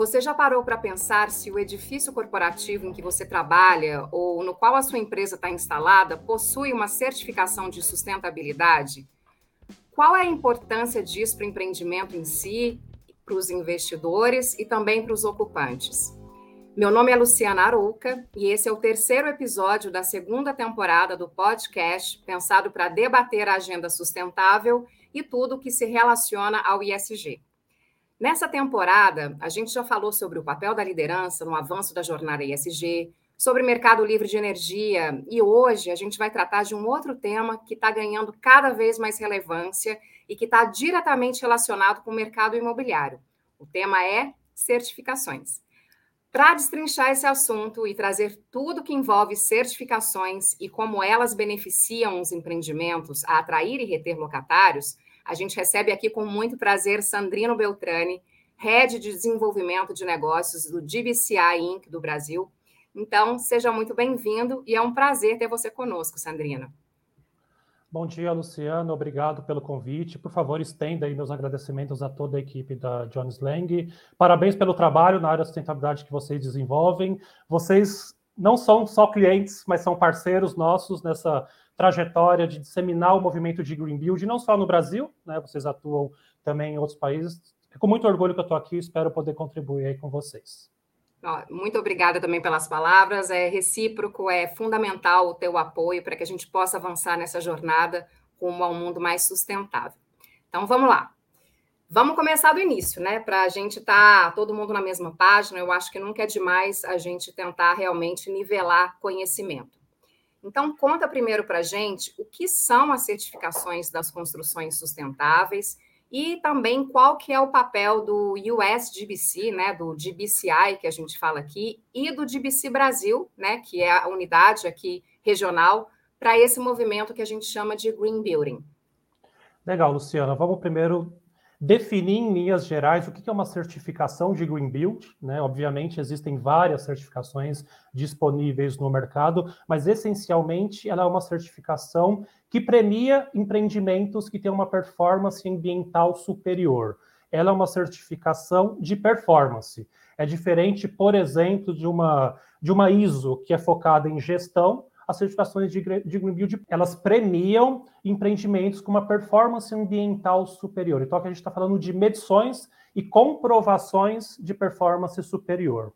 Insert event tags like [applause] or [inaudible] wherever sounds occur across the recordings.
Você já parou para pensar se o edifício corporativo em que você trabalha ou no qual a sua empresa está instalada possui uma certificação de sustentabilidade? Qual é a importância disso para o empreendimento em si, para os investidores e também para os ocupantes? Meu nome é Luciana Arouca e esse é o terceiro episódio da segunda temporada do podcast pensado para debater a agenda sustentável e tudo que se relaciona ao ISG. Nessa temporada, a gente já falou sobre o papel da liderança no avanço da jornada ESG, sobre mercado livre de energia, e hoje a gente vai tratar de um outro tema que está ganhando cada vez mais relevância e que está diretamente relacionado com o mercado imobiliário. O tema é certificações. Para destrinchar esse assunto e trazer tudo que envolve certificações e como elas beneficiam os empreendimentos a atrair e reter locatários, a gente recebe aqui com muito prazer Sandrino Beltrani, Head de Desenvolvimento de Negócios do GBCI Inc. do Brasil. Então, seja muito bem-vindo e é um prazer ter você conosco, Sandrino. Bom dia, Luciano. Obrigado pelo convite. Por favor, estenda aí meus agradecimentos a toda a equipe da Jones Lang. Parabéns pelo trabalho na área da sustentabilidade que vocês desenvolvem. Vocês não são só clientes, mas são parceiros nossos nessa trajetória de disseminar o movimento de Green Build, não só no Brasil, né? Vocês atuam também em outros países. É com muito orgulho que eu estou aqui, espero poder contribuir aí com vocês. Muito obrigada também pelas palavras. É recíproco, é fundamental o teu apoio para que a gente possa avançar nessa jornada rumo a um mundo mais sustentável. Então, vamos lá. Vamos começar do início, né? Para a gente estar tá todo mundo na mesma página, eu acho que nunca é demais a gente tentar realmente nivelar conhecimento. Então, conta primeiro para a gente o que são as certificações das construções sustentáveis e também qual que é o papel do USGBC, né, do GBCI que a gente fala aqui, e do GBC Brasil, né, que é a unidade aqui regional para esse movimento que a gente chama de Green Building. Legal, Luciana. Vamos primeiro definir em linhas gerais o que é uma certificação de Green Build. Né? Obviamente, existem várias certificações disponíveis no mercado, mas essencialmente ela é uma certificação que premia empreendimentos que têm uma performance ambiental superior. Ela é uma certificação de performance. É diferente, por exemplo, de uma, de uma ISO, que é focada em gestão, as certificações de, de Green Build, elas premiam empreendimentos com uma performance ambiental superior. Então, aqui a gente está falando de medições e comprovações de performance superior.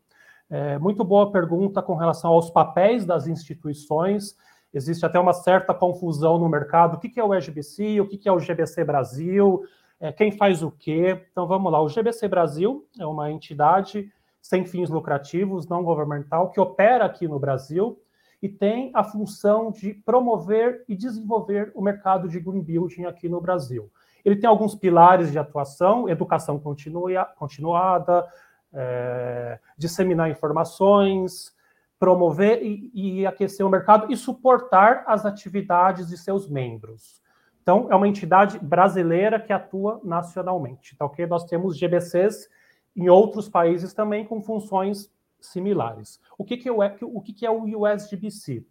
É, muito boa pergunta com relação aos papéis das instituições. Existe até uma certa confusão no mercado. O que é o SGBC? O que é o GBC Brasil? É, quem faz o quê? Então vamos lá. O GBC Brasil é uma entidade sem fins lucrativos, não governamental, que opera aqui no Brasil e tem a função de promover e desenvolver o mercado de green building aqui no Brasil. Ele tem alguns pilares de atuação: educação continua, continuada, é, disseminar informações, promover e, e aquecer o mercado e suportar as atividades de seus membros. Então, é uma entidade brasileira que atua nacionalmente. Então, ok? Nós temos GBCs em outros países também com funções similares. O que, que, é, o, que, que é o USGBC?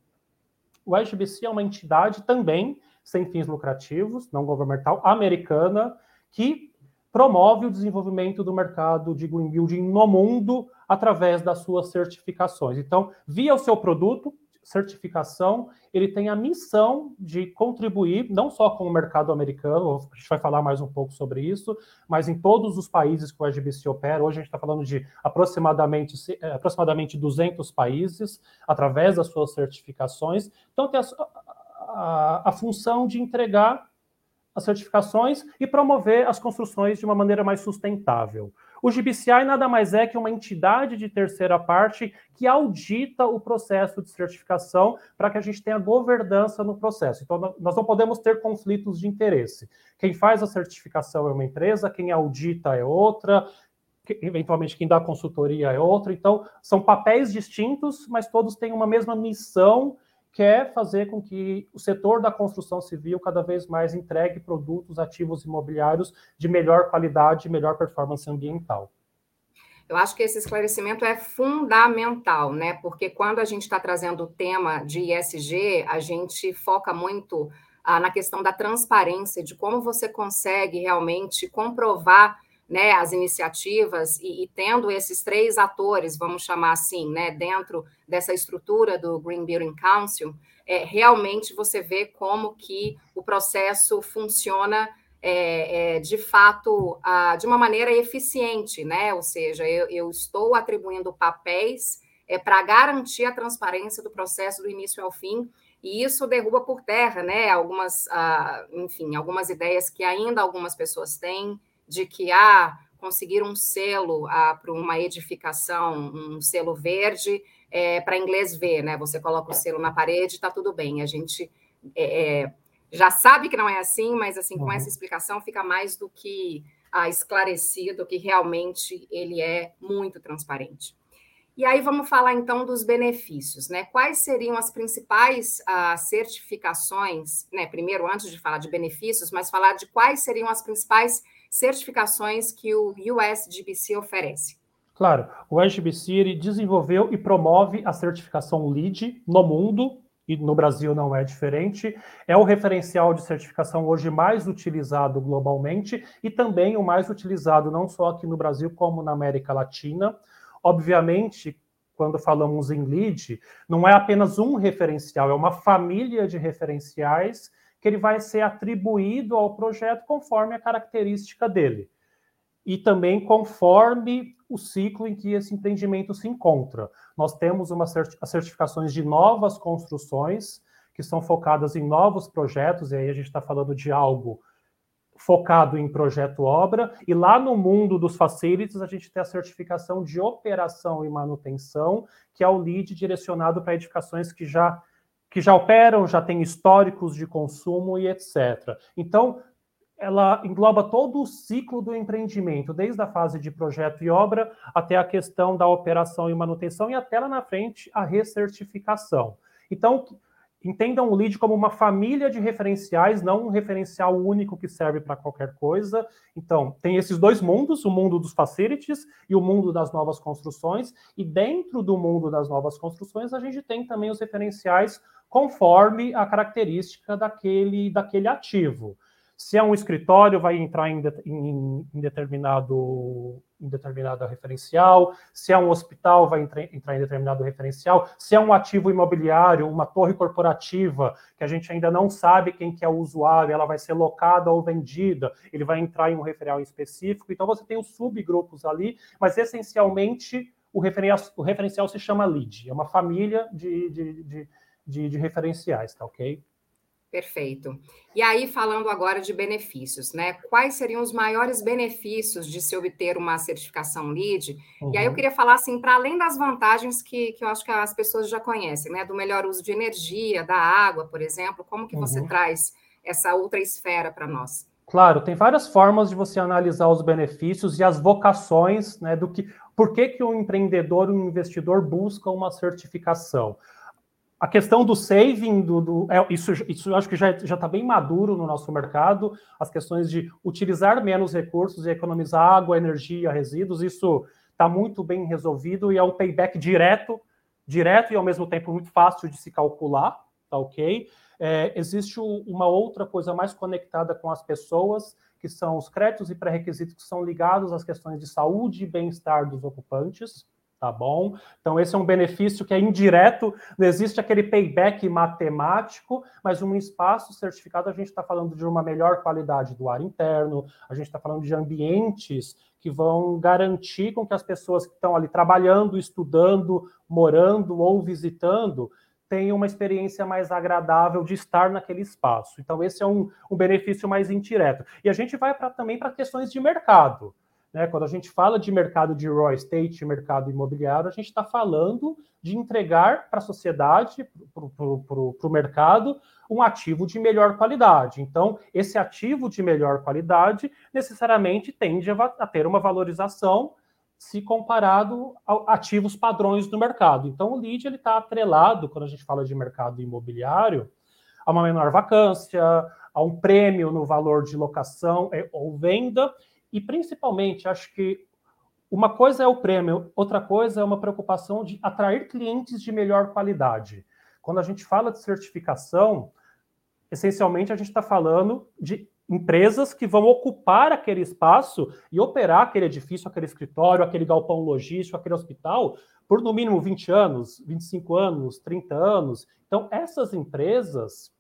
O USGBC é uma entidade também sem fins lucrativos, não governamental, americana, que promove o desenvolvimento do mercado de green building no mundo através das suas certificações. Então, via o seu produto, certificação, ele tem a missão de contribuir não só com o mercado americano, a gente vai falar mais um pouco sobre isso, mas em todos os países que o SGBC opera. Hoje a gente está falando de aproximadamente, é, aproximadamente 200 países, através das suas certificações. Então, tem a, a, a função de entregar as certificações e promover as construções de uma maneira mais sustentável. O GBCI nada mais é que uma entidade de terceira parte que audita o processo de certificação para que a gente tenha governança no processo. Então, nós não podemos ter conflitos de interesse. Quem faz a certificação é uma empresa, quem audita é outra, eventualmente quem dá consultoria é outra. Então, são papéis distintos, mas todos têm uma mesma missão quer fazer com que o setor da construção civil cada vez mais entregue produtos ativos imobiliários de melhor qualidade e melhor performance ambiental. Eu acho que esse esclarecimento é fundamental, né? Porque quando a gente está trazendo o tema de ISG, a gente foca muito ah, na questão da transparência, de como você consegue realmente comprovar né, as iniciativas e, e, tendo esses três atores, vamos chamar assim, né, dentro dessa estrutura do Green Building Council, é, realmente você vê como que o processo funciona é, é, de fato a, de uma maneira eficiente, né? Ou seja, eu, eu estou atribuindo papéis é, para garantir a transparência do processo do início ao fim e isso derruba por terra, né? Algumas, ah, enfim, algumas ideias que ainda algumas pessoas têm de que ah, conseguir um selo ah, para uma edificação, um selo verde, é, para inglês ver, né? Você coloca o selo na parede, está tudo bem. A gente é, é, já sabe que não é assim, mas assim com uhum. essa explicação fica mais do que ah, esclarecido que realmente ele é muito transparente. E aí vamos falar então dos benefícios, né? Quais seriam as principais uh, certificações, né? Primeiro, antes de falar de benefícios, mas falar de quais seriam as principais certificações que o USGBC oferece. Claro, o USGBC desenvolveu e promove a certificação LEED no mundo, e no Brasil não é diferente. É o referencial de certificação hoje mais utilizado globalmente e também o mais utilizado não só aqui no Brasil, como na América Latina. Obviamente, quando falamos em LEED, não é apenas um referencial, é uma família de referenciais que ele vai ser atribuído ao projeto conforme a característica dele. E também conforme o ciclo em que esse empreendimento se encontra. Nós temos uma cert as certificações de novas construções, que são focadas em novos projetos, e aí a gente está falando de algo focado em projeto obra, e lá no mundo dos facilities a gente tem a certificação de operação e manutenção, que é o LEED direcionado para edificações que já que já operam, já têm históricos de consumo e etc. Então, ela engloba todo o ciclo do empreendimento, desde a fase de projeto e obra até a questão da operação e manutenção e até lá na frente a recertificação. Então, entendam o lead como uma família de referenciais, não um referencial único que serve para qualquer coisa. Então, tem esses dois mundos, o mundo dos facilities e o mundo das novas construções, e dentro do mundo das novas construções, a gente tem também os referenciais conforme a característica daquele, daquele ativo. Se é um escritório, vai entrar em, em, em determinado em determinado referencial, se é um hospital, vai entrar, em determinado referencial, se é um ativo imobiliário, uma torre corporativa, que a gente ainda não sabe quem que é o usuário, ela vai ser locada ou vendida, ele vai entrar em um referencial específico, então você tem os subgrupos ali, mas essencialmente o referencial, o referencial se chama lead, é uma família de, de, de, de, de referenciais, tá ok? Perfeito. E aí, falando agora de benefícios, né? Quais seriam os maiores benefícios de se obter uma certificação LEED? Uhum. E aí eu uhum. queria falar assim, para além das vantagens que, que eu acho que as pessoas já conhecem, né? Do melhor uso de energia, da água, por exemplo, como que você uhum. traz essa outra esfera para nós? Claro, tem várias formas de você analisar os benefícios e as vocações, né? Do que por que, que um empreendedor, um investidor busca uma certificação a questão do saving, do, do é, isso, isso eu acho que já está bem maduro no nosso mercado, as questões de utilizar menos recursos e economizar água, energia, resíduos, isso está muito bem resolvido e é um payback direto, direto e ao mesmo tempo muito fácil de se calcular, tá ok? É, existe uma outra coisa mais conectada com as pessoas, que são os créditos e pré-requisitos que são ligados às questões de saúde e bem-estar dos ocupantes, tá bom? Então, esse é um benefício que é indireto, não existe aquele payback matemático, mas um espaço certificado, a gente está falando de uma melhor qualidade do ar interno, a gente está falando de ambientes que vão garantir com que as pessoas que estão ali trabalhando, estudando, morando ou visitando tenham uma experiência mais agradável de estar naquele espaço. Então, esse é um, um benefício mais indireto. E a gente vai pra, também para questões de mercado. Né? Quando a gente fala de mercado de real estate, mercado imobiliário, a gente está falando de entregar para a sociedade, para o mercado, um ativo de melhor qualidade. Então, esse ativo de melhor qualidade necessariamente tende a, ter uma valorização se comparado a ativos padrões do mercado. Então, o lead está atrelado, quando a gente fala de mercado imobiliário, a uma menor vacância, a um prêmio no valor de locação é, ou venda, e principalmente, acho que uma coisa é o prêmio, outra coisa é uma preocupação de atrair clientes de melhor qualidade. Quando a gente fala de certificação, essencialmente a gente está falando de empresas que vão ocupar aquele espaço e operar aquele edifício, aquele escritório, aquele galpão logístico, aquele hospital por no mínimo 20 anos, 25 anos, 30 anos. Então, essas empresas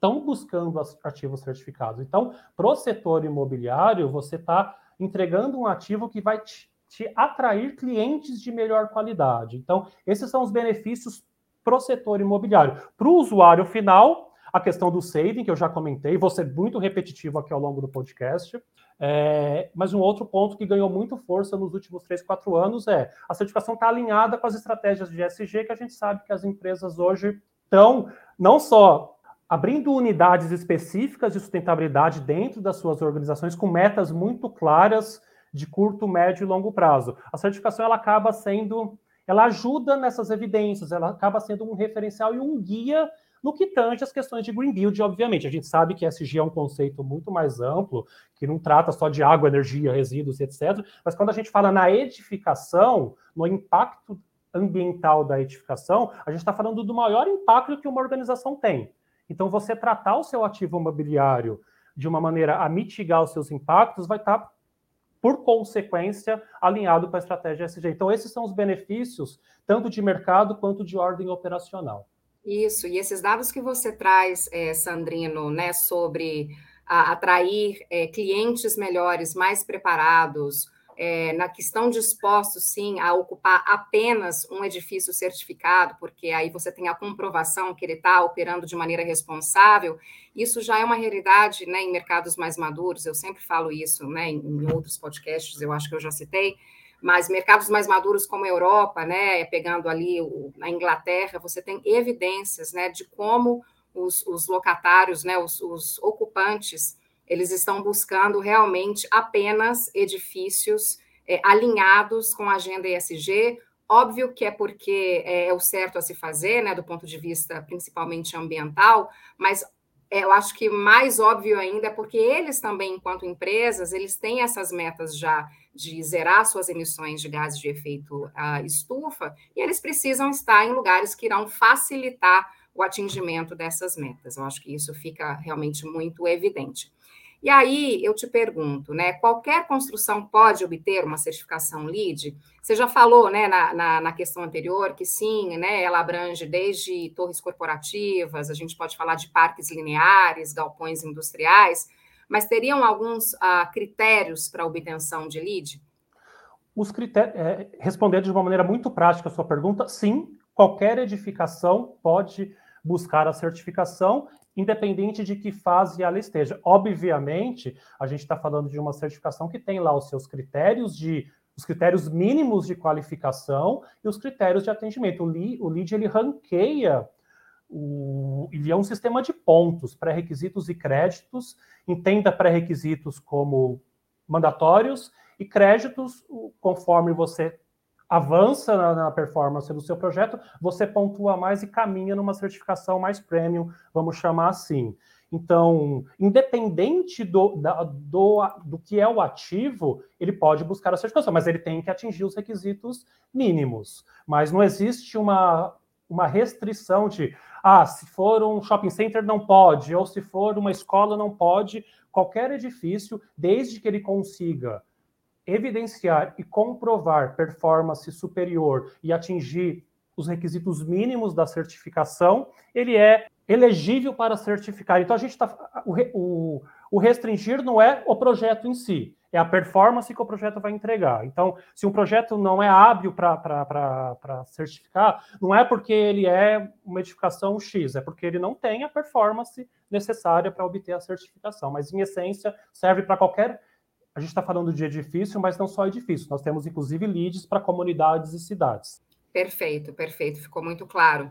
estão buscando ativos certificados. Então, para o setor imobiliário, você está entregando um ativo que vai te, te, atrair clientes de melhor qualidade. Então, esses são os benefícios para o setor imobiliário. Para o usuário final, a questão do saving, que eu já comentei, vou ser muito repetitivo aqui ao longo do podcast. É, mas um outro ponto que ganhou muito força nos últimos 3, 4 anos é a certificação está alinhada com as estratégias de ESG, que a gente sabe que as empresas hoje estão não só abrindo unidades específicas de sustentabilidade dentro das suas organizações com metas muito claras de curto, médio e longo prazo. A certificação ela acaba sendo, ela ajuda nessas evidências, ela acaba sendo um referencial e um guia no que tange as questões de green build, obviamente, a gente sabe que SG é um conceito muito mais amplo, que não trata só de água, energia, resíduos, etc. Mas quando a gente fala na edificação, no impacto ambiental da edificação, a gente está falando do maior impacto que uma organização tem. Então, você tratar o seu ativo imobiliário de uma maneira a mitigar os seus impactos vai estar, tá, por consequência, alinhado com a estratégia SG. Então, esses são os benefícios, tanto de mercado quanto de ordem operacional. Isso, e esses dados que você traz, é, Sandrino, né, sobre a, atrair é, clientes melhores, mais preparados, é, na que estão dispostos, sim, a ocupar apenas um edifício certificado, porque aí você tem a comprovação que ele está operando de maneira responsável, isso já é uma realidade né, em mercados mais maduros, eu sempre falo isso né, em, outros podcasts, eu acho que eu já citei, mas mercados mais maduros como a Europa, né, pegando ali o, na Inglaterra, você tem evidências né, de como os, os locatários, né, os, os, ocupantes, eles estão buscando realmente apenas edifícios é, alinhados com a agenda ESG. Óbvio que é porque é, é o certo a se fazer, né, do ponto de vista principalmente ambiental, mas eu acho que mais óbvio ainda é porque eles também, enquanto empresas, eles têm essas metas já de zerar suas emissões de gases de efeito uh, estufa, e eles precisam estar em lugares que irão facilitar o atingimento dessas metas. Eu acho que isso fica realmente muito evidente. E aí eu te pergunto, né? Qualquer construção pode obter uma certificação LEED? Você já falou, né, na, na, na, questão anterior, que sim, né? Ela abrange desde torres corporativas, a gente pode falar de parques lineares, galpões industriais, mas teriam alguns ah, critérios para obtenção de LEED? Os critérios, é, respondendo de uma maneira muito prática a sua pergunta, sim, qualquer edificação pode buscar a certificação independente de que fase ela esteja. Obviamente, a gente está falando de uma certificação que tem lá os seus critérios de os critérios mínimos de qualificação e os critérios de atendimento. O, LEED, o ele ranqueia o, ele é um sistema de pontos, pré-requisitos e créditos. Entenda pré-requisitos como mandatórios e créditos, conforme você avança na, na, performance do seu projeto, você pontua mais e caminha numa certificação mais premium, vamos chamar assim. Então, independente do, da, do, do que é o ativo, ele pode buscar a certificação, mas ele tem que atingir os requisitos mínimos. Mas não existe uma, uma restrição de, ah, se for um shopping center não pode, ou se for uma escola não pode. Qualquer edifício, desde que ele consiga evidenciar e comprovar performance superior e atingir os requisitos mínimos da certificação, ele é elegível para certificar. Então a gente está. O, o, o, restringir não é o projeto em si, é a performance que o projeto vai entregar. Então, se um projeto não é hábil para certificar, não é porque ele é uma edificação X, é porque ele não tem a performance necessária para obter a certificação. Mas, em essência, serve para qualquer a gente está falando de edifício, mas não só edifício. Nós temos, inclusive, leads para comunidades e cidades. Perfeito, perfeito. Ficou muito claro.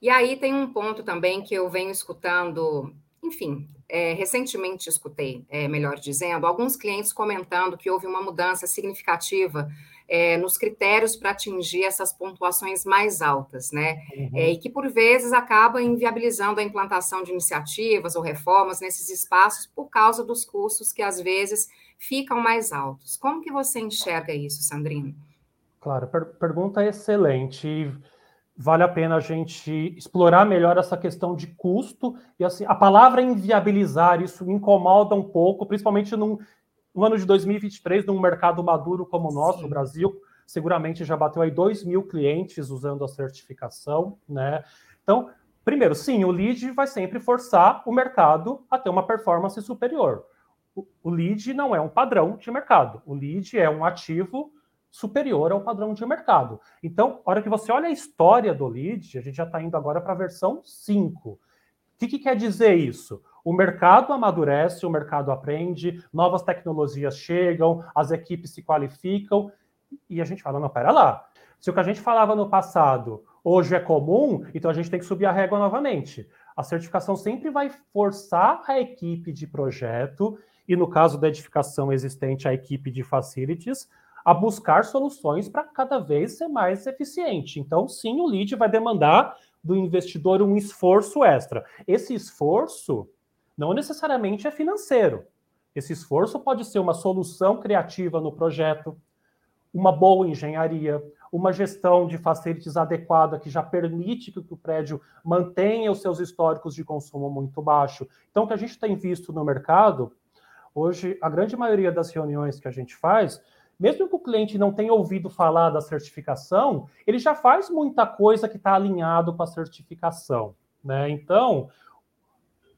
E aí tem um ponto também que eu venho escutando, enfim, é, recentemente escutei, é, melhor dizendo, alguns clientes comentando que houve uma mudança significativa é, nos critérios para atingir essas pontuações mais altas, né? Uhum. É, e que por vezes acaba inviabilizando a implantação de iniciativas ou reformas nesses espaços por causa dos custos que às vezes ficam mais altos. Como que você enxerga isso, Sandrino? Claro, per pergunta excelente. vale a pena a gente explorar melhor essa questão de custo e assim a palavra inviabilizar isso me incomoda um pouco, principalmente num, no ano de 2023, num mercado maduro como o nosso, Sim. o Brasil, seguramente já bateu aí 2 mil clientes usando a certificação, né? Então, primeiro, sim, o lead vai sempre forçar o mercado a ter uma performance superior. O, lead não é um padrão de mercado, o lead é um ativo superior ao padrão de mercado. Então, a hora que você olha a história do lead, a gente já está indo agora para a versão 5. O que, que quer dizer isso? O mercado amadurece, o mercado aprende, novas tecnologias chegam, as equipes se qualificam, e a gente fala, não, pera lá. Se o que a gente falava no passado hoje é comum, então a gente tem que subir a régua novamente. A certificação sempre vai forçar a equipe de projeto, e no caso da edificação existente, a equipe de facilities, a buscar soluções para cada vez ser mais eficiente. Então, sim, o lead vai demandar do investidor um esforço extra. Esse esforço não necessariamente é financeiro. Esse esforço pode ser uma solução criativa no projeto, uma boa engenharia, uma gestão de facilities adequada que já permite que o prédio mantenha os seus históricos de consumo muito baixo. Então, o que a gente tem visto no mercado, hoje, a grande maioria das reuniões que a gente faz, mesmo que o cliente não tenha ouvido falar da certificação, ele já faz muita coisa que está alinhado com a certificação. Né? Então,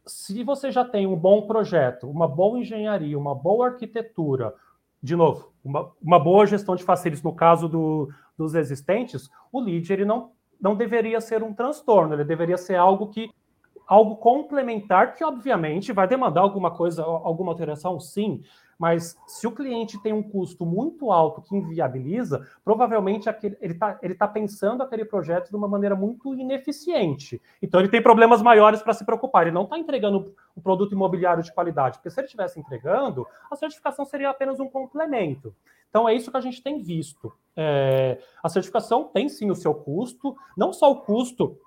se você já tem um bom projeto, uma boa engenharia, uma boa arquitetura, de novo, uma, uma boa gestão de facilities no caso do, dos existentes, o lead ele não, não deveria ser um transtorno, ele deveria ser algo que algo complementar que obviamente vai demandar alguma coisa, alguma alteração, sim, mas se o cliente tem um custo muito alto que inviabiliza, provavelmente aquele, ele está ele tá pensando aquele projeto de uma maneira muito ineficiente. Então ele tem problemas maiores para se preocupar. Ele não está entregando o produto imobiliário de qualidade, porque se ele estivesse entregando, a certificação seria apenas um complemento. Então é isso que a gente tem visto. É, a certificação tem sim o seu custo, não só o custo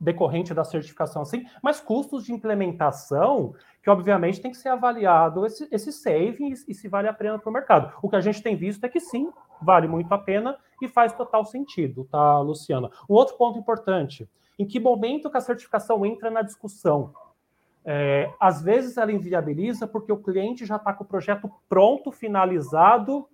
decorrente da certificação assim, mas custos de implementação que obviamente tem que ser avaliado esse, esse savings e se vale a pena para o mercado. O que a gente tem visto é que sim, vale muito a pena e faz total sentido, tá, Luciana? Um outro ponto importante, em que momento que a certificação entra na discussão? É, às vezes ela inviabiliza porque o cliente já está com o projeto pronto, finalizado,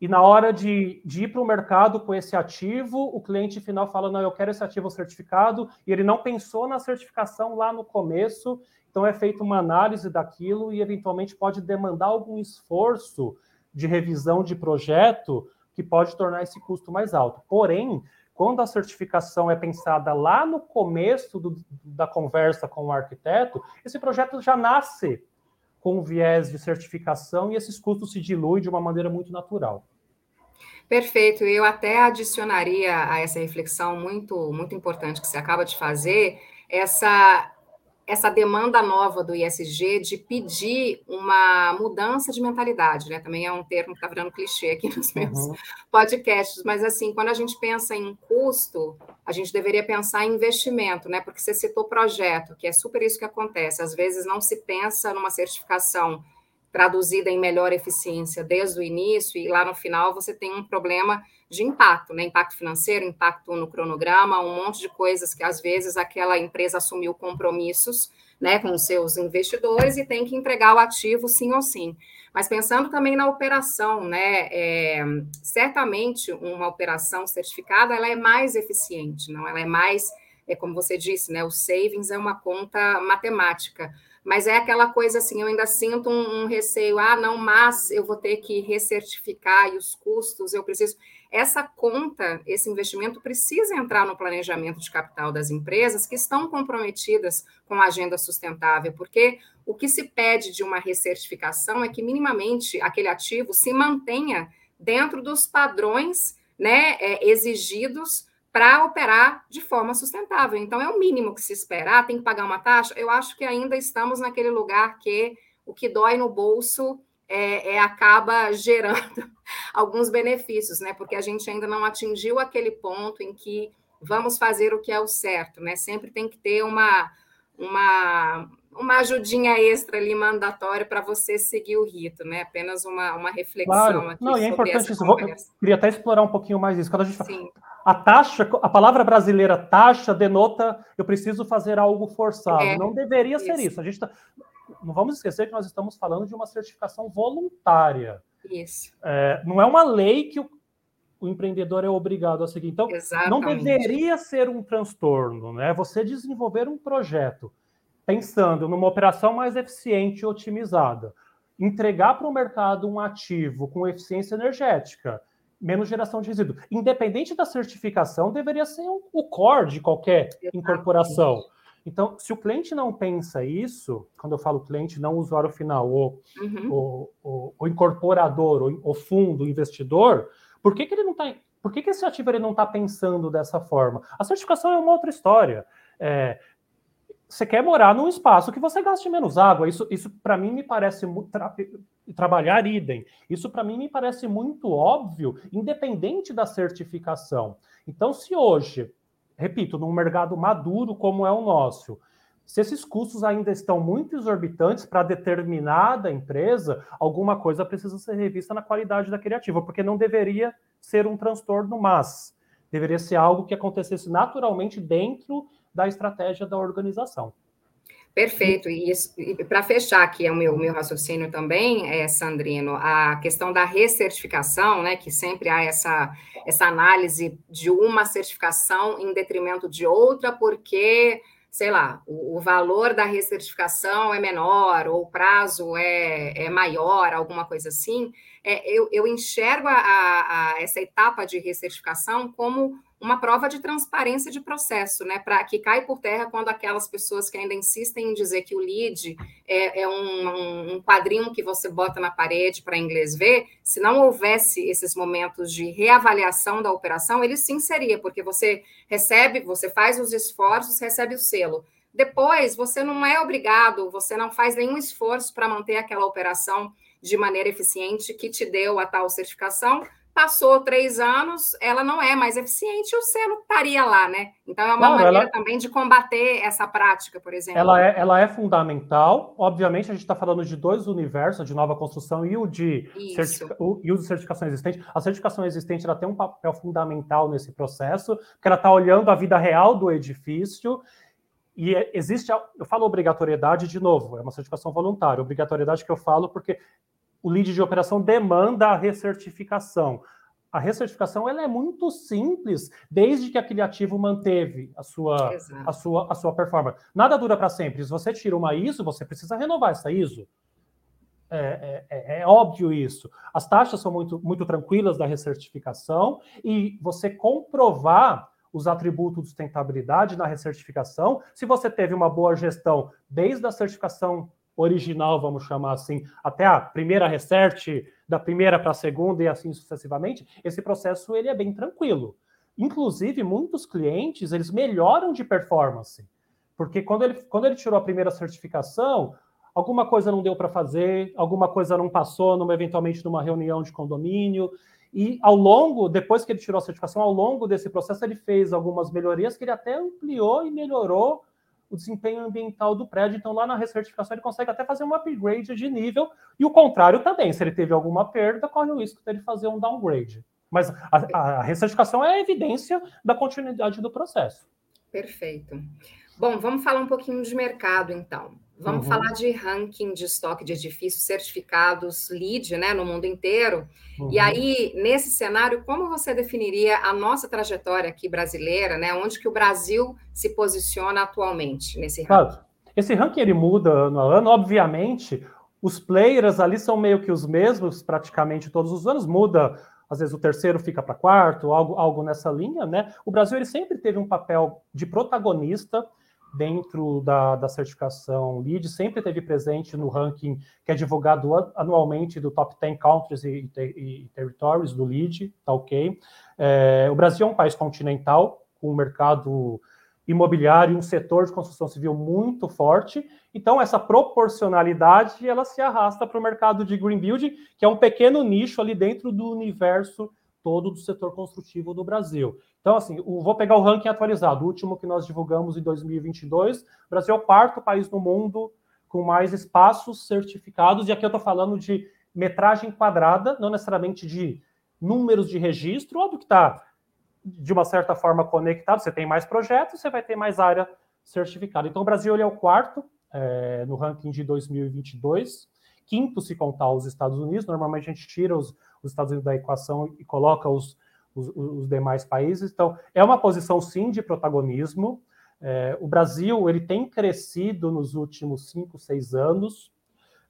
e na hora de, de ir para o mercado com esse ativo, o cliente final fala: não, eu quero esse ativo certificado, e ele não pensou na certificação lá no começo, então é feita uma análise daquilo e eventualmente pode demandar algum esforço de revisão de projeto que pode tornar esse custo mais alto. Porém, quando a certificação é pensada lá no começo do, da conversa com o arquiteto, esse projeto já nasce com viés de certificação e esses custos se diluem de uma maneira muito natural. Perfeito. Eu até adicionaria a essa reflexão muito muito importante que você acaba de fazer essa essa demanda nova do ISG de pedir uma mudança de mentalidade, né? Também é um termo que está virando clichê aqui [laughs] nos meus uhum. podcasts, mas assim, quando a gente pensa em custo, a gente deveria pensar em investimento, né? Porque você citou projeto, que é super isso que acontece. Às vezes não se pensa numa certificação traduzida em melhor eficiência desde o início, e lá no final você tem um problema de impacto, né? Impacto financeiro, impacto no cronograma, um monte de coisas que às vezes aquela empresa assumiu compromissos né, com seus investidores e tem que entregar o ativo sim ou sim. Mas pensando também na operação, né, é, certamente uma operação certificada ela é mais eficiente, não? Ela é mais, é como você disse, né, o savings é uma conta matemática mas é aquela coisa assim, eu ainda sinto um, um, receio, ah, não, mas eu vou ter que recertificar e os custos, eu preciso. Essa conta, esse investimento precisa entrar no planejamento de capital das empresas que estão comprometidas com a agenda sustentável, porque o que se pede de uma recertificação é que minimamente aquele ativo se mantenha dentro dos padrões né, é, exigidos para operar de forma sustentável. Então, é o mínimo que se espera. Ah, tem que pagar uma taxa? Eu acho que ainda estamos naquele lugar que o que dói no bolso é, é, acaba gerando [laughs] alguns benefícios, né? Porque a gente ainda não atingiu aquele ponto em que vamos fazer o que é o certo, né? Sempre tem que ter uma, uma uma ajudinha extra ali mandatória para você seguir o rito, né? Apenas uma, uma reflexão claro. aqui. Não, e é importante isso. Vou, queria até explorar um pouquinho mais isso. Quando a gente fala, a taxa, a palavra brasileira taxa denota eu preciso fazer algo forçado. É, não deveria isso. ser isso. A gente tá, não vamos esquecer que nós estamos falando de uma certificação voluntária. Isso. É, não é uma lei que o, o, empreendedor é obrigado a seguir. Então, Exatamente. não deveria ser um transtorno, né? Você desenvolver um projeto pensando numa operação mais eficiente e otimizada, entregar para o mercado um ativo com eficiência energética, menos geração de resíduo. Independente da certificação, deveria ser o core de qualquer incorporação. Então, se o cliente não pensa isso, quando eu falo cliente, não o usuário final, o, uhum. o, o, o, incorporador, o, o, fundo, o investidor, por que, que ele não está. Por que, que esse ativo ele não está pensando dessa forma? A certificação é uma outra história. É, você quer morar num espaço que você gaste menos água. Isso, isso para mim me parece tra trabalhar idem. Isso para mim me parece muito óbvio, independente da certificação. Então, se hoje, repito, num mercado maduro como é o nosso, se esses custos ainda estão muito exorbitantes para determinada empresa, alguma coisa precisa ser revista na qualidade da criativa, porque não deveria ser um transtorno, mas deveria ser algo que acontecesse naturalmente dentro da estratégia da organização. Perfeito. E, e para fechar aqui é o meu, meu raciocínio também, é, Sandrino, a questão da recertificação, né, que sempre há essa, essa análise de uma certificação em detrimento de outra, porque, sei lá, o, o valor da recertificação é menor, ou o prazo é, é maior, alguma coisa assim. É, eu, eu enxergo a, a, a essa etapa de recertificação como uma prova de transparência de processo, né? Para que cai por terra quando aquelas pessoas que ainda insistem em dizer que o lead é, é um, um, quadrinho que você bota na parede para inglês ver, se não houvesse esses momentos de reavaliação da operação, ele sim seria, porque você recebe, você faz os esforços, recebe o selo. Depois, você não é obrigado, você não faz nenhum esforço para manter aquela operação de maneira eficiente que te deu a tal certificação, passou três anos, ela não é mais eficiente, o selo estaria lá, né? Então é uma claro, maneira ela... também de combater essa prática, por exemplo. Ela é, ela é fundamental. Obviamente, a gente está falando de dois universos, de nova construção e o de, certific... o, e o de certificação existente. A certificação existente ela tem um papel fundamental nesse processo, porque ela está olhando a vida real do edifício. E é, existe, eu falo obrigatoriedade de novo, é uma certificação voluntária. Obrigatoriedade que eu falo porque o lead de operação demanda a recertificação. A recertificação ela é muito simples, desde que aquele ativo manteve a sua, a sua, a sua performance. Nada dura para sempre. Se você tira uma ISO, você precisa renovar essa ISO. É, é, é, é, óbvio isso. As taxas são muito, muito tranquilas da recertificação e você comprovar os atributos de sustentabilidade na recertificação, se você teve uma boa gestão desde a certificação original, vamos chamar assim, até a primeira research, da primeira para a segunda e assim sucessivamente, esse processo ele é bem tranquilo. Inclusive, muitos clientes, eles melhoram de performance, porque quando ele, quando ele tirou a primeira certificação, alguma coisa não deu para fazer, alguma coisa não passou, numa, eventualmente numa reunião de condomínio, e ao longo, depois que ele tirou a certificação, ao longo desse processo, ele fez algumas melhorias que ele até ampliou e melhorou o desempenho ambiental do prédio. Então, lá na recertificação, ele consegue até fazer um upgrade de nível, e o contrário também. Se ele teve alguma perda, corre o risco dele fazer um downgrade. Mas a, a recertificação é a evidência da continuidade do processo. Perfeito. Bom, vamos falar um pouquinho de mercado, então. Vamos uhum. falar de ranking de estoque de edifícios certificados LEED, né, no mundo inteiro. Uhum. E aí, nesse cenário, como você definiria a nossa trajetória aqui brasileira, né? Onde que o Brasil se posiciona atualmente nesse ranking? Claro. Esse ranking ele muda ano a ano, obviamente. Os players ali são meio que os mesmos, praticamente todos os anos. Muda, às vezes o terceiro fica para quarto, algo, algo nessa linha, né? O Brasil ele sempre teve um papel de protagonista dentro da, da certificação LEED, sempre teve presente no ranking que é divulgado anualmente do Top 10 Countries e, e, e Territories do LEED, tá ok? É, o Brasil é um país continental, com um mercado imobiliário um setor de construção civil muito forte, então essa proporcionalidade ela se arrasta para o mercado de green building, que é um pequeno nicho ali dentro do universo todo do setor construtivo no Brasil. Então, assim, vou pegar o ranking atualizado, o último que nós divulgamos em 2022. O Brasil é o quarto país no mundo com mais espaços certificados, e aqui eu estou falando de metragem quadrada, não necessariamente de números de registro, óbvio que está de uma certa forma conectado, você tem mais projetos, você vai ter mais área certificada. Então, o Brasil ele é o quarto é, no ranking de 2022, quinto se contar os Estados Unidos, normalmente a gente tira os, os Estados Unidos da equação e coloca os, os, os, demais países. Então, é uma posição, sim, de protagonismo. É, o Brasil ele tem crescido nos últimos cinco, seis anos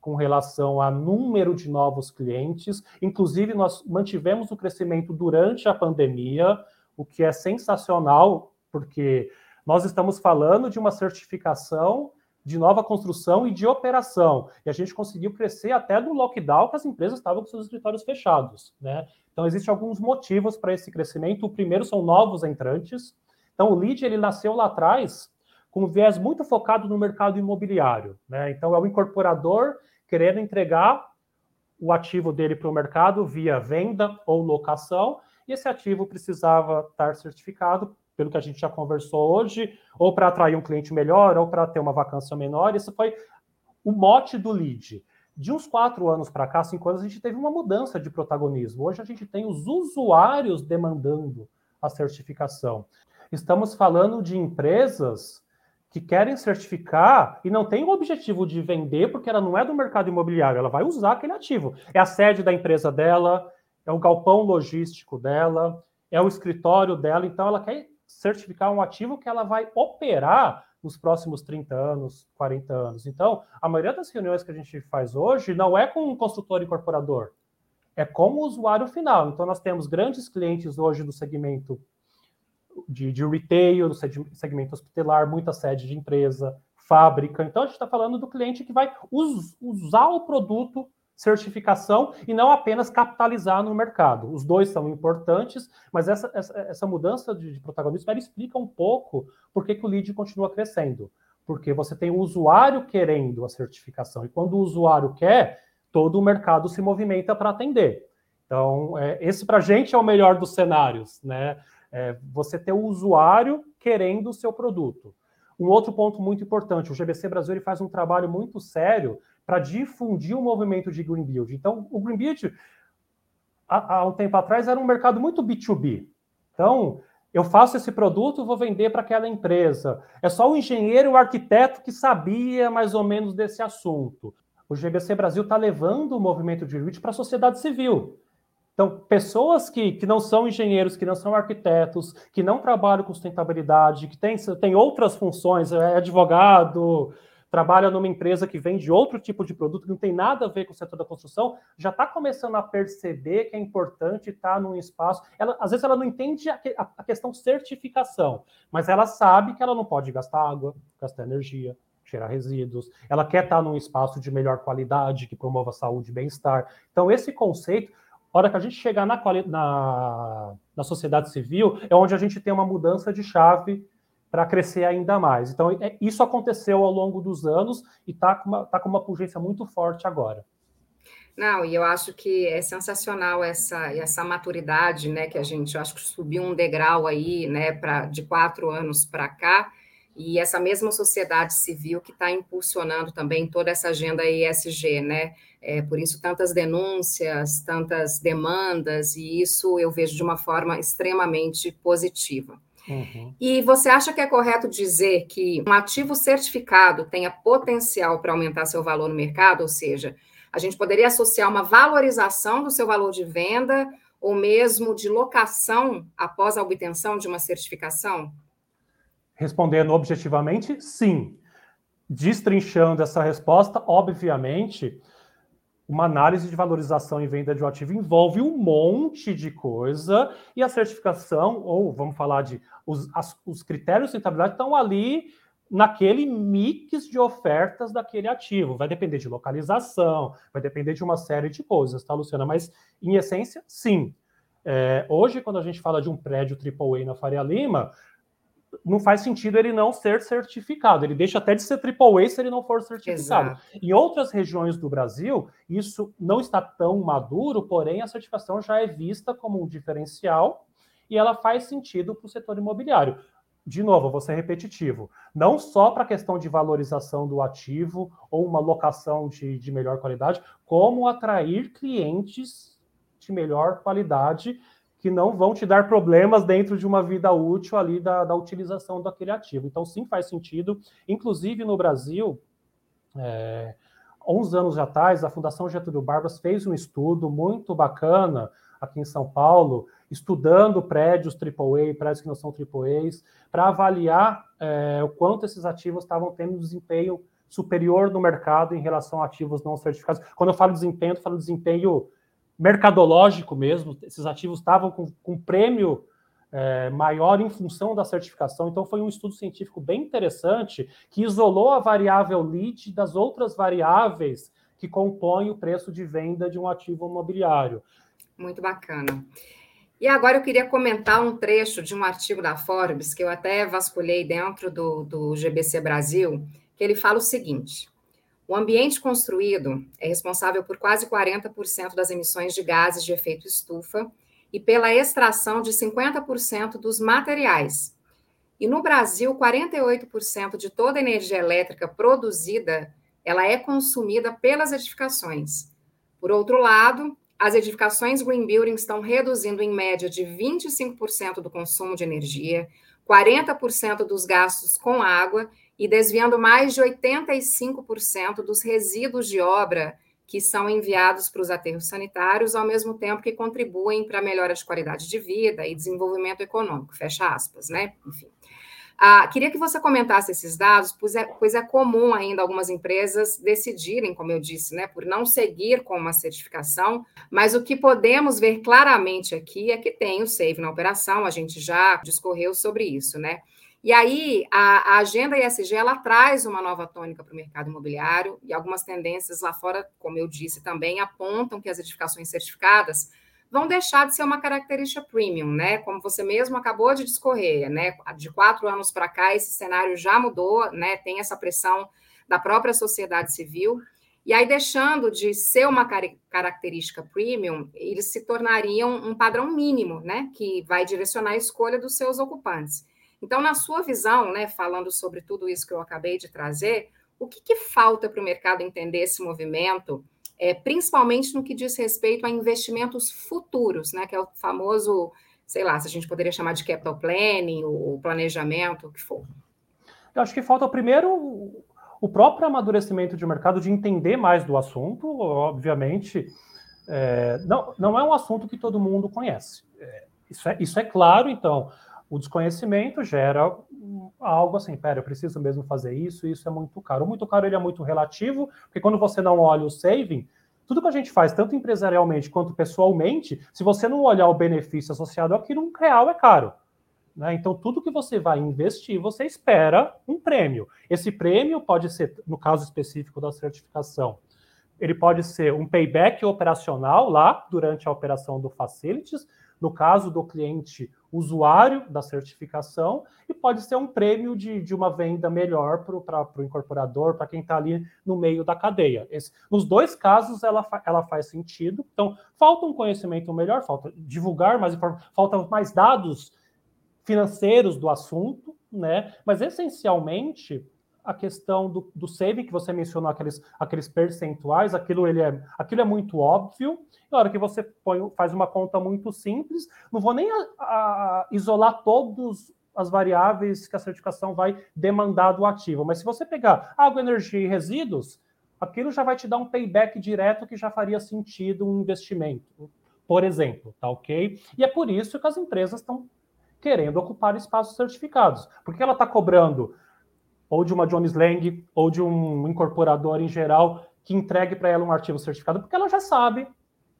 com relação a número de novos clientes. Inclusive, nós mantivemos o crescimento durante a pandemia, o que é sensacional, porque nós estamos falando de uma certificação de nova construção e de operação. E a gente conseguiu crescer até no lockdown, que as empresas estavam com seus escritórios fechados. Né? Então, existem alguns motivos para esse crescimento. O primeiro são novos entrantes. Então, o lead ele nasceu lá atrás com um viés muito focado no mercado imobiliário. Né? Então, é o incorporador querendo entregar o ativo dele para o mercado via venda ou locação, e esse ativo precisava estar certificado pelo que a gente já conversou hoje, ou para atrair um cliente melhor, ou para ter uma vacância menor. Isso foi o mote do lead. De uns quatro anos para cá, cinco anos, a gente teve uma mudança de protagonismo. Hoje a gente tem os usuários demandando a certificação. Estamos falando de empresas que querem certificar e não tem o objetivo de vender, porque ela não é do mercado imobiliário, ela vai usar aquele ativo. É a sede da empresa dela, é o galpão logístico dela, é o escritório dela, então ela quer certificar um ativo que ela vai operar nos próximos 30 anos, 40 anos. Então, a maioria das reuniões que a gente faz hoje não é com um construtor incorporador, é com o usuário final. Então, nós temos grandes clientes hoje do segmento de, de retail, do segmento hospitalar, muita sede de empresa, fábrica. Então, a gente está falando do cliente que vai us, usar o produto certificação e não apenas capitalizar no mercado. Os dois são importantes, mas essa, essa, essa mudança de, de, protagonismo ela explica um pouco por que, que o lead continua crescendo. Porque você tem o usuário querendo a certificação, e quando o usuário quer, todo o mercado se movimenta para atender. Então, é, esse para a gente é o melhor dos cenários, né? É, você ter o usuário querendo o seu produto. Um outro ponto muito importante, o GBC Brasil ele faz um trabalho muito sério para difundir o movimento de Green Build. Então, o Green Build, há, há um tempo atrás, era um mercado muito B2B. Então, eu faço esse produto, vou vender para aquela empresa. É só o engenheiro, o arquiteto que sabia mais ou menos desse assunto. O GBC Brasil está levando o movimento de REIT para a sociedade civil. Então, pessoas que, que não são engenheiros, que não são arquitetos, que não trabalham com sustentabilidade, que têm tem outras funções, é advogado, trabalha numa empresa que vende outro tipo de produto que não tem nada a ver com o setor da construção, já está começando a perceber que é importante estar num espaço. Ela, às vezes ela não entende a, a, questão certificação, mas ela sabe que ela não pode gastar água, gastar energia, gerar resíduos. Ela quer estar num espaço de melhor qualidade, que promova saúde e bem-estar. Então, esse conceito, a hora que a gente chegar na, na, na sociedade civil, é onde a gente tem uma mudança de chave para crescer ainda mais. Então, é, isso aconteceu ao longo dos anos e está com, uma, tá com uma pujança muito forte agora. Não, e eu acho que é sensacional essa, essa maturidade, né? Que a gente, acho que subiu um degrau aí, né, pra, de quatro anos para cá, e essa mesma sociedade civil que está impulsionando também toda essa agenda ESG, né? É, por isso, tantas denúncias, tantas demandas, e isso eu vejo de uma forma extremamente positiva. Uhum. E você acha que é correto dizer que um ativo certificado tenha potencial para aumentar seu valor no mercado? Ou seja, a gente poderia associar uma valorização do seu valor de venda ou mesmo de locação após a obtenção de uma certificação? Respondendo objetivamente, sim. Destrinchando essa resposta, obviamente, uma análise de valorização e venda de um ativo envolve um monte de coisa e a certificação, ou vamos falar de os, as, os critérios de rentabilidade estão ali naquele mix de ofertas daquele ativo. Vai depender de localização, vai depender de uma série de coisas, tá, Luciana? Mas, em essência, sim. É, hoje, quando a gente fala de um prédio AAA na Faria Lima, não faz sentido ele não ser certificado. Ele deixa até de ser AAA se ele não for certificado. Exato. Em outras regiões do Brasil, isso não está tão maduro, porém a certificação já é vista como um diferencial e ela faz sentido para o setor imobiliário. de novo, vou ser repetitivo, não só para a questão de valorização do ativo ou uma locação de, de melhor qualidade, como atrair clientes de melhor qualidade que não vão te dar problemas dentro de uma vida útil ali da, da utilização daquele ativo. Então, sim, faz sentido. Inclusive, no Brasil, é, 11 anos atrás, a Fundação Getúlio Barbas fez um estudo muito bacana aqui em São Paulo, estudando prédios AAA, prédios que não são AAAs, para avaliar é, o quanto esses ativos estavam tendo desempenho superior no mercado em relação a ativos não certificados. Quando eu falo desempenho, eu falo desempenho mercadológico mesmo, esses ativos estavam com, com prêmio é, maior em função da certificação. Então, foi um estudo científico bem interessante que isolou a variável lead das outras variáveis que compõem o preço de venda de um ativo imobiliário. Muito bacana. E agora eu queria comentar um trecho de um artigo da Forbes, que eu até vasculhei dentro do, do GBC Brasil, que ele fala o seguinte: o ambiente construído é responsável por quase 40% das emissões de gases de efeito estufa e pela extração de 50% dos materiais. E no Brasil, 48% de toda a energia elétrica produzida, ela é consumida pelas edificações. Por outro lado, as edificações green building estão reduzindo em média de 25% do consumo de energia, 40% dos gastos com água e desviando mais de 85% dos resíduos de obra que são enviados para os aterros sanitários, ao mesmo tempo que contribuem para a melhora de qualidade de vida e desenvolvimento econômico, fecha aspas, né? Enfim. Ah, queria que você comentasse esses dados, pois é, pois é comum ainda algumas empresas decidirem, como eu disse, né, por não seguir com uma certificação, mas o que podemos ver claramente aqui é que tem o SAVE na operação, a gente já discorreu sobre isso, né? E aí, a, a agenda ESG, ela traz uma nova tônica para o mercado imobiliário, e algumas tendências lá fora, como eu disse também, apontam que as edificações certificadas vão deixar de ser uma característica premium, né? Como você mesmo acabou de discorrer, né? De quatro anos para cá, esse cenário já mudou, né? Tem essa pressão da própria sociedade civil. E aí, deixando de ser uma característica premium, eles se tornariam um padrão mínimo, né? Que vai direcionar a escolha dos seus ocupantes. Então, na sua visão, né, falando sobre tudo isso que eu acabei de trazer, o que, que falta para o mercado entender esse movimento? é, principalmente no que diz respeito a investimentos futuros, né, que é o famoso, sei lá, se a gente poderia chamar de capital planning, o planejamento, o que for. Eu acho que falta primeiro o próprio amadurecimento de mercado, de entender mais do assunto, obviamente. É, não, não é um assunto que todo mundo conhece. É, isso, é, isso é claro, então, o desconhecimento gera algo assim, pera, eu preciso mesmo fazer isso, isso é muito caro. Muito caro ele é muito relativo, porque quando você não olha o saving, tudo que a gente faz, tanto empresarialmente quanto pessoalmente, se você não olhar o benefício associado àquilo, um real é caro. Né? Então, tudo que você vai investir, você espera um prêmio. Esse prêmio pode ser, no caso específico da certificação, ele pode ser um payback operacional lá durante a operação do Facilities, no caso do cliente usuário da certificação, e pode ser um prêmio de, de uma venda melhor para o incorporador, para quem está ali no meio da cadeia. Esse, nos dois casos, ela, ela faz sentido. Então, falta um conhecimento melhor, falta divulgar mais informações, faltam mais dados financeiros do assunto, né? Mas essencialmente a questão do, do saving, que você mencionou, aqueles, aqueles percentuais, aquilo, ele é, aquilo é muito óbvio. Na hora que você põe, faz uma conta muito simples, não vou nem a, a, isolar todas as variáveis que a certificação vai demandar do ativo, mas se você pegar água, energia e resíduos, aquilo já vai te dar um payback direto que já faria sentido um investimento, por exemplo, tá ok? E é por isso que as empresas estão querendo ocupar espaços certificados, porque ela está cobrando ou de uma Jones Lang, ou de um incorporador em geral, que entregue para ela um artigo certificado, porque ela já sabe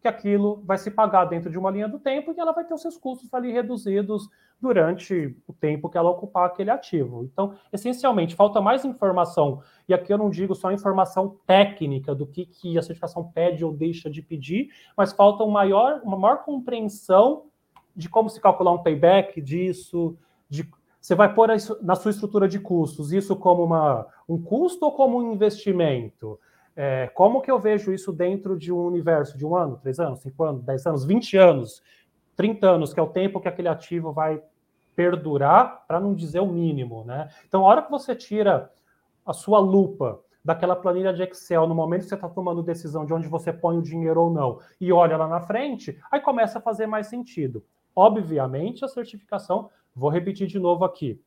que aquilo vai se pagar dentro de uma linha do tempo e ela vai ter os seus custos ali reduzidos durante o tempo que ela ocupar aquele ativo. Então, essencialmente, falta mais informação, e aqui eu não digo só informação técnica do que, que a certificação pede ou deixa de pedir, mas falta um maior, uma maior compreensão de como se calcular um payback disso, de você vai pôr na sua estrutura de custos isso como uma, um custo ou como um investimento? É, como que eu vejo isso dentro de um universo de um ano, três anos, cinco anos, dez anos, vinte anos, trinta anos, que é o tempo que aquele ativo vai perdurar, para não dizer o mínimo, né? Então, a hora que você tira a sua lupa daquela planilha de Excel no momento que você está tomando decisão de onde você põe o dinheiro ou não, e olha lá na frente, aí começa a fazer mais sentido. Obviamente, a certificação, vou repetir de novo aqui,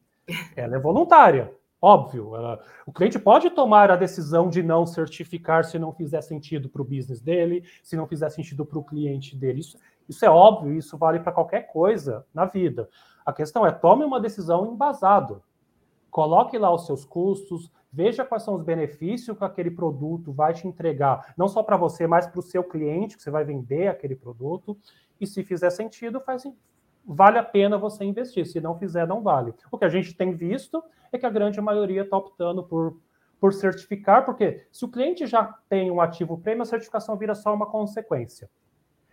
ela é voluntária. Óbvio, ela, o cliente pode tomar a decisão de não certificar se não fizer sentido para o business dele, se não fizer sentido para o cliente dele. Isso, isso é óbvio, isso vale para qualquer coisa na vida. A questão é tome uma decisão embasado. Coloque lá os seus custos, veja quais são os benefícios que aquele produto vai te entregar, não só para você, mas para o seu cliente, que você vai vender aquele produto. E se fizer sentido, faz, vale a pena você investir. Se não fizer, não vale. O que a gente tem visto é que a grande maioria está optando por, por certificar, porque se o cliente já tem um ativo prêmio, a certificação vira só uma consequência.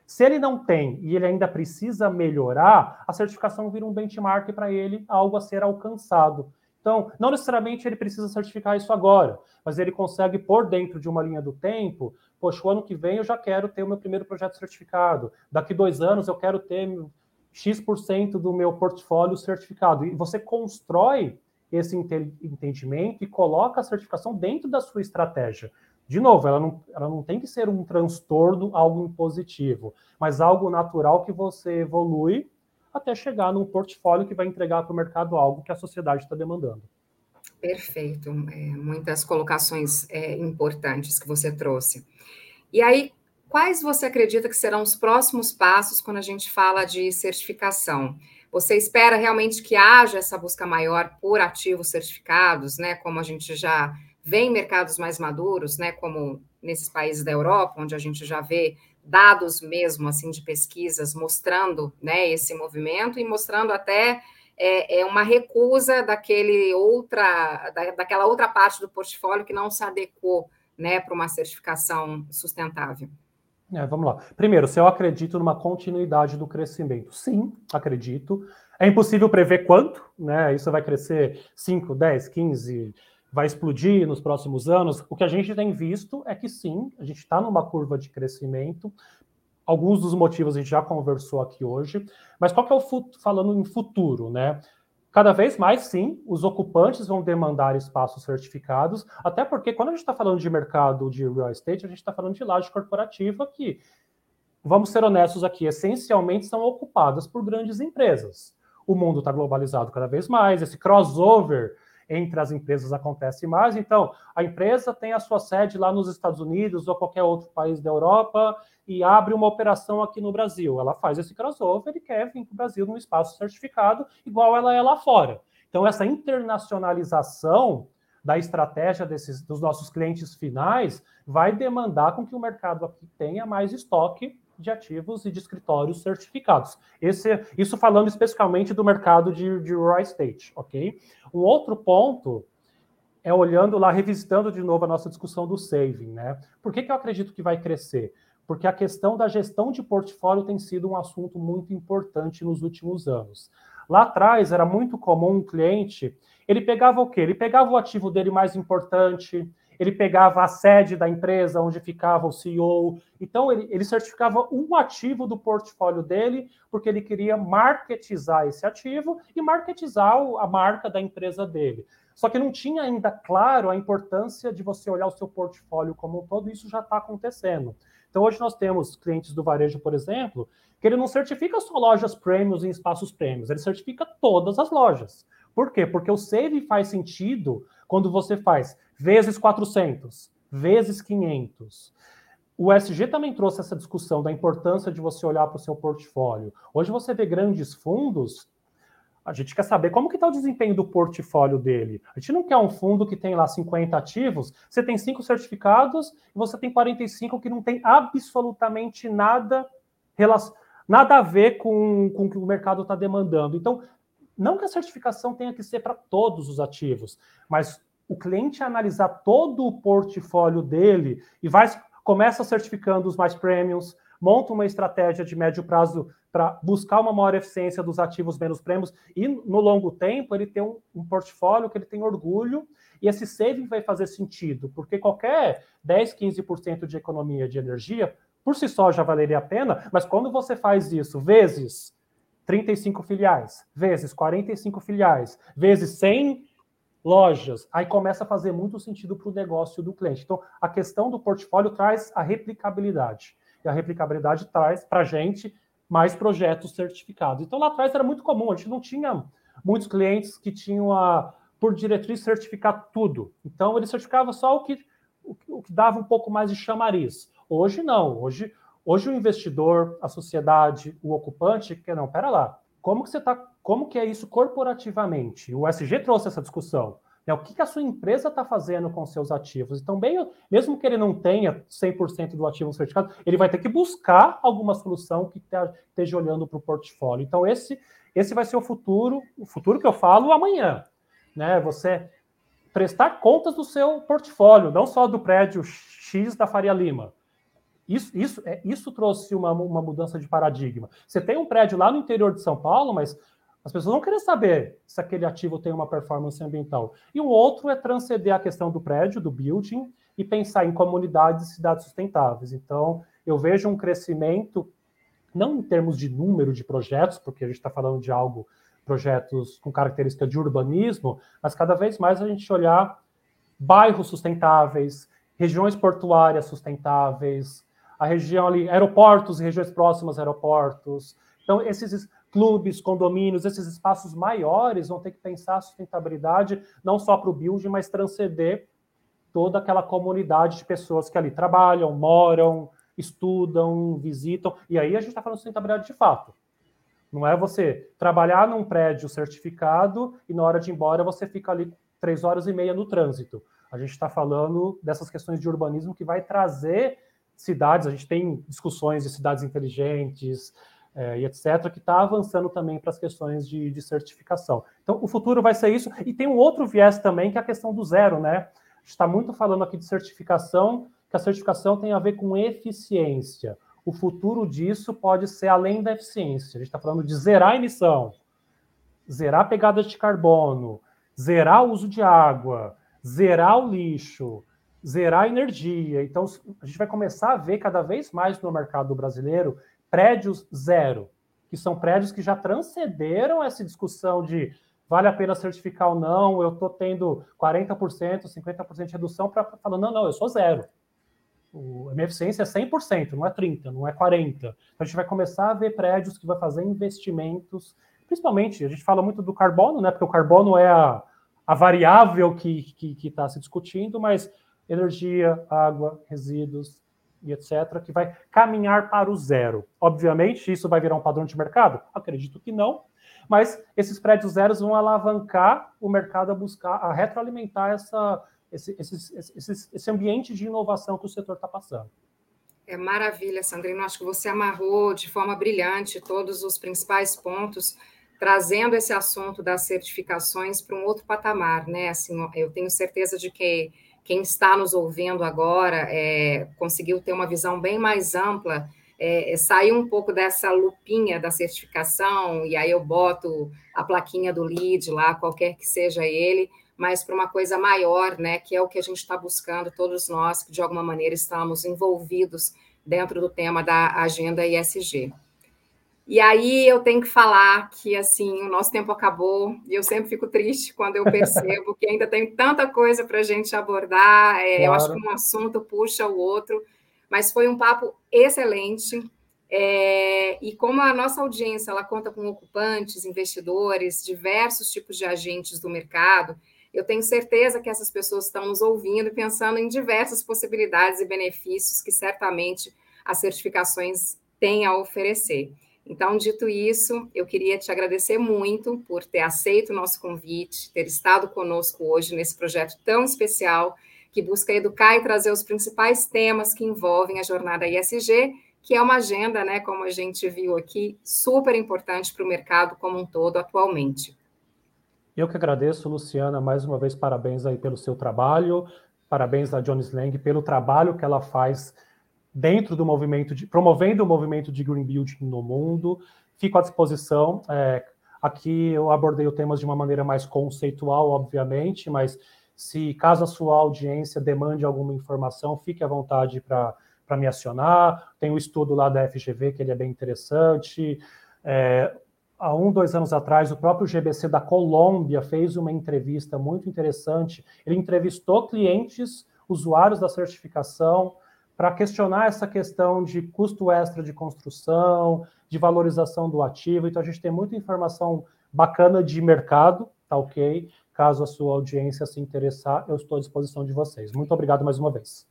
Se ele não tem e ele ainda precisa melhorar, a certificação vira um benchmark para ele, algo a ser alcançado. Então, não necessariamente ele precisa certificar isso agora, mas ele consegue pôr dentro de uma linha do tempo, poxa, o ano que vem eu já quero ter o meu primeiro projeto certificado, daqui dois anos eu quero ter X% do meu portfólio certificado. E você constrói esse entendimento e coloca a certificação dentro da sua estratégia. De novo, ela não, ela não tem que ser um transtorno, algo impositivo, mas algo natural que você evolui até chegar num portfólio que vai entregar para o mercado algo que a sociedade está demandando. Perfeito, é, muitas colocações é, importantes que você trouxe. E aí, quais você acredita que serão os próximos passos quando a gente fala de certificação? Você espera realmente que haja essa busca maior por ativos certificados, né? Como a gente já vê em mercados mais maduros, né? Como nesses países da Europa, onde a gente já vê dados mesmo assim de pesquisas mostrando, né? Esse movimento e mostrando até é, é uma recusa daquele outra, da, daquela outra parte do portfólio que não se adequou, né? Para uma certificação sustentável. É, vamos lá. Primeiro, se eu acredito numa continuidade do crescimento. Sim, acredito. É impossível prever quanto, né? Isso vai crescer 5, 10, 15, vai explodir nos próximos anos. O que a gente tem visto é que sim, a gente está numa curva de crescimento. Alguns dos motivos a gente já conversou aqui hoje, mas qual que é o falando em futuro, né? Cada vez mais, sim, os ocupantes vão demandar espaços certificados, até porque quando a gente está falando de mercado de real estate, a gente está falando de laje corporativa que, vamos ser honestos aqui, essencialmente são ocupadas por grandes empresas. O mundo está globalizado cada vez mais, esse crossover entre as empresas acontece mais. Então, a empresa tem a sua sede lá nos Estados Unidos ou qualquer outro país da Europa e abre uma operação aqui no Brasil. Ela faz esse crossover e quer vir para o Brasil num espaço certificado, igual ela é lá fora. Então, essa internacionalização da estratégia desses, dos nossos clientes finais vai demandar com que o mercado aqui tenha mais estoque de ativos e de escritórios certificados. Esse, isso falando especificamente do mercado de, de real estate, ok? Um outro ponto é olhando lá, revisitando de novo a nossa discussão do saving, né? Por que, que eu acredito que vai crescer? Porque a questão da gestão de portfólio tem sido um assunto muito importante nos últimos anos. Lá atrás era muito comum um cliente, ele pegava o quê? Ele pegava o ativo dele mais importante, ele pegava a sede da empresa onde ficava o CEO. Então, ele, ele certificava um ativo do portfólio dele, porque ele queria marketizar esse ativo e marketizar a marca da empresa dele. Só que não tinha ainda claro a importância de você olhar o seu portfólio como um todo, isso já está acontecendo. Então, hoje nós temos clientes do varejo, por exemplo, que ele não certifica só lojas prêmios em espaços prêmios, ele certifica todas as lojas. Por quê? Porque o save faz sentido quando você faz vezes 400, vezes 500. O SG também trouxe essa discussão da importância de você olhar para o seu portfólio. Hoje você vê grandes fundos, a gente quer saber como que está o desempenho do portfólio dele. A gente não quer um fundo que tem lá 50 ativos, você tem cinco certificados e você tem 45 que não tem absolutamente nada, nada a ver com, com o que o mercado está demandando. Então, não que a certificação tenha que ser para todos os ativos, mas o cliente analisar todo o portfólio dele e vai começa certificando os mais premiums, monta uma estratégia de médio prazo para buscar uma maior eficiência dos ativos menos prêmios e no longo tempo ele tem um, um, portfólio que ele tem orgulho e esse saving vai fazer sentido, porque qualquer 10, 15% de economia de energia por si só já valeria a pena, mas quando você faz isso vezes 35 filiais, vezes 45 filiais, vezes 100 lojas, aí começa a fazer muito sentido para o negócio do cliente. Então, a questão do portfólio traz a replicabilidade. E a replicabilidade traz para a gente mais projetos certificados. Então, lá atrás era muito comum, a gente não tinha muitos clientes que tinham a, por diretriz certificar tudo. Então, ele certificava só o que, o, o que dava um pouco mais de chamariz. Hoje, não. Hoje, hoje o investidor, a sociedade, o ocupante, que não, pera lá, como que você está, como que é isso corporativamente? O SG trouxe essa discussão. Né? O que, que a sua empresa está fazendo com seus ativos? Então, bem, mesmo que ele não tenha 100% do ativo certificado, ele vai ter que buscar alguma solução que esteja olhando para o portfólio. Então, esse, esse vai ser o futuro, o futuro que eu falo amanhã. Né? Você prestar contas do seu portfólio, não só do prédio X da Faria Lima. Isso, isso, é, isso trouxe uma, uma mudança de paradigma. Você tem um prédio lá no interior de São Paulo, mas as pessoas vão querer saber se aquele ativo tem uma performance ambiental. E o outro é transcender a questão do prédio, do building, e pensar em comunidades e cidades sustentáveis. Então, eu vejo um crescimento, não em termos de número de projetos, porque a gente está falando de algo, projetos com característica de urbanismo, mas cada vez mais a gente olhar bairros sustentáveis, regiões portuárias sustentáveis, a região ali, aeroportos, regiões próximas a aeroportos. Então, esses clubes, condomínios, esses espaços maiores vão ter que pensar a sustentabilidade não só para o build, mas transcender toda aquela comunidade de pessoas que ali trabalham, moram, estudam, visitam. E aí a gente está falando de sustentabilidade de fato. Não é você trabalhar num prédio certificado e na hora de ir embora você fica ali três horas e meia no trânsito. A gente está falando dessas questões de urbanismo que vai trazer cidades, a gente tem discussões de cidades inteligentes é, e etc., que está avançando também para as questões de, de, certificação. Então, o futuro vai ser isso. E tem um outro viés também, que é a questão do zero, né? A gente está muito falando aqui de certificação, que a certificação tem a ver com eficiência. O futuro disso pode ser além da eficiência. A gente está falando de zerar a emissão, zerar a pegada de carbono, zerar o uso de água, zerar o lixo, zerar a energia. Então, a gente vai começar a ver cada vez mais no mercado brasileiro prédios zero, que são prédios que já transcenderam essa discussão de vale a pena certificar ou não, eu estou tendo 40%, 50% de redução para falar, não, não, eu sou zero. O, a minha eficiência é 100%, não é 30%, não é 40%. Então, a gente vai começar a ver prédios que vai fazer investimentos, principalmente, a gente fala muito do carbono, né, porque o carbono é a, a variável que está se discutindo, mas energia, água, resíduos e etc., que vai caminhar para o zero. Obviamente, isso vai virar um padrão de mercado? Acredito que não, mas esses prédios zeros vão alavancar o mercado a buscar, a retroalimentar essa, esse, esse, esse, esse ambiente de inovação que o setor está passando. É maravilha, Sandrino. Acho que você amarrou de forma brilhante todos os principais pontos, trazendo esse assunto das certificações para um outro patamar, né? Assim, eu tenho certeza de que quem está nos ouvindo agora é, conseguiu ter uma visão bem mais ampla, é, é, sair um pouco dessa lupinha da certificação, e aí eu boto a plaquinha do lead lá, qualquer que seja ele, mas para uma coisa maior, né, que é o que a gente está buscando, todos nós que de alguma maneira estamos envolvidos dentro do tema da agenda ISG. E aí eu tenho que falar que assim o nosso tempo acabou e eu sempre fico triste quando eu percebo que ainda tem tanta coisa para a gente abordar. É, claro. Eu acho que um assunto puxa o outro, mas foi um papo excelente. É, e como a nossa audiência ela conta com ocupantes, investidores, diversos tipos de agentes do mercado, eu tenho certeza que essas pessoas estão nos ouvindo e pensando em diversas possibilidades e benefícios que certamente as certificações têm a oferecer. Então, dito isso, eu queria te agradecer muito por ter aceito o nosso convite, ter estado conosco hoje nesse projeto tão especial que busca educar e trazer os principais temas que envolvem a jornada ISG, que é uma agenda, né, como a gente viu aqui, super importante para o mercado como um todo atualmente. Eu que agradeço, Luciana, mais uma vez parabéns aí pelo seu trabalho, parabéns a Jones Lang pelo trabalho que ela faz dentro do movimento, de, promovendo o movimento de green building no mundo. Fico à disposição. É, aqui eu abordei o tema de uma maneira mais conceitual, obviamente, mas se caso a sua audiência demande alguma informação, fique à vontade para me acionar. Tem o um estudo lá da FGV, que ele é bem interessante. É, há um, dois anos atrás, o próprio GBC da Colômbia fez uma entrevista muito interessante. Ele entrevistou clientes, usuários da certificação, para questionar essa questão de custo extra de construção, de valorização do ativo. Então, a gente tem muita informação bacana de mercado, tá ok? Caso a sua audiência se interessar, eu estou à disposição de vocês. Muito obrigado mais uma vez.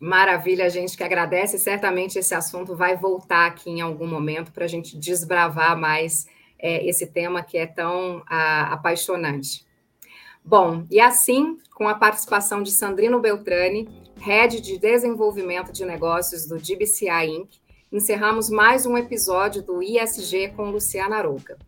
Maravilha, a gente que agradece. Certamente esse assunto vai voltar aqui em algum momento para a gente desbravar mais é, esse tema que é tão a, apaixonante. Bom, e assim, com a participação de Sandrino Beltrani, Head de Desenvolvimento de Negócios do GBCI Inc., encerramos mais um episódio do ISG com Luciana Arouca.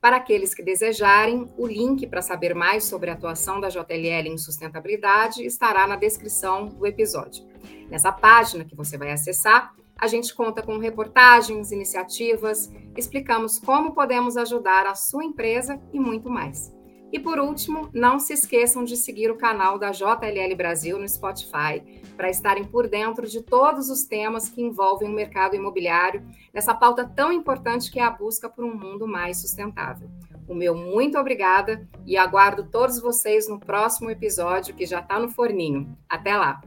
Para aqueles que desejarem, o link para saber mais sobre a atuação da JLL em sustentabilidade estará na descrição do episódio. Nessa página que você vai acessar, a gente conta com reportagens, iniciativas, explicamos como podemos ajudar a sua empresa e muito mais. E por último, não se esqueçam de seguir o canal da JLL Brasil no Spotify para estarem por dentro de todos os temas que envolvem o mercado imobiliário, nessa pauta tão importante que é a busca por um mundo mais sustentável. O meu muito obrigada e aguardo todos vocês no próximo episódio que já está no forninho. Até lá!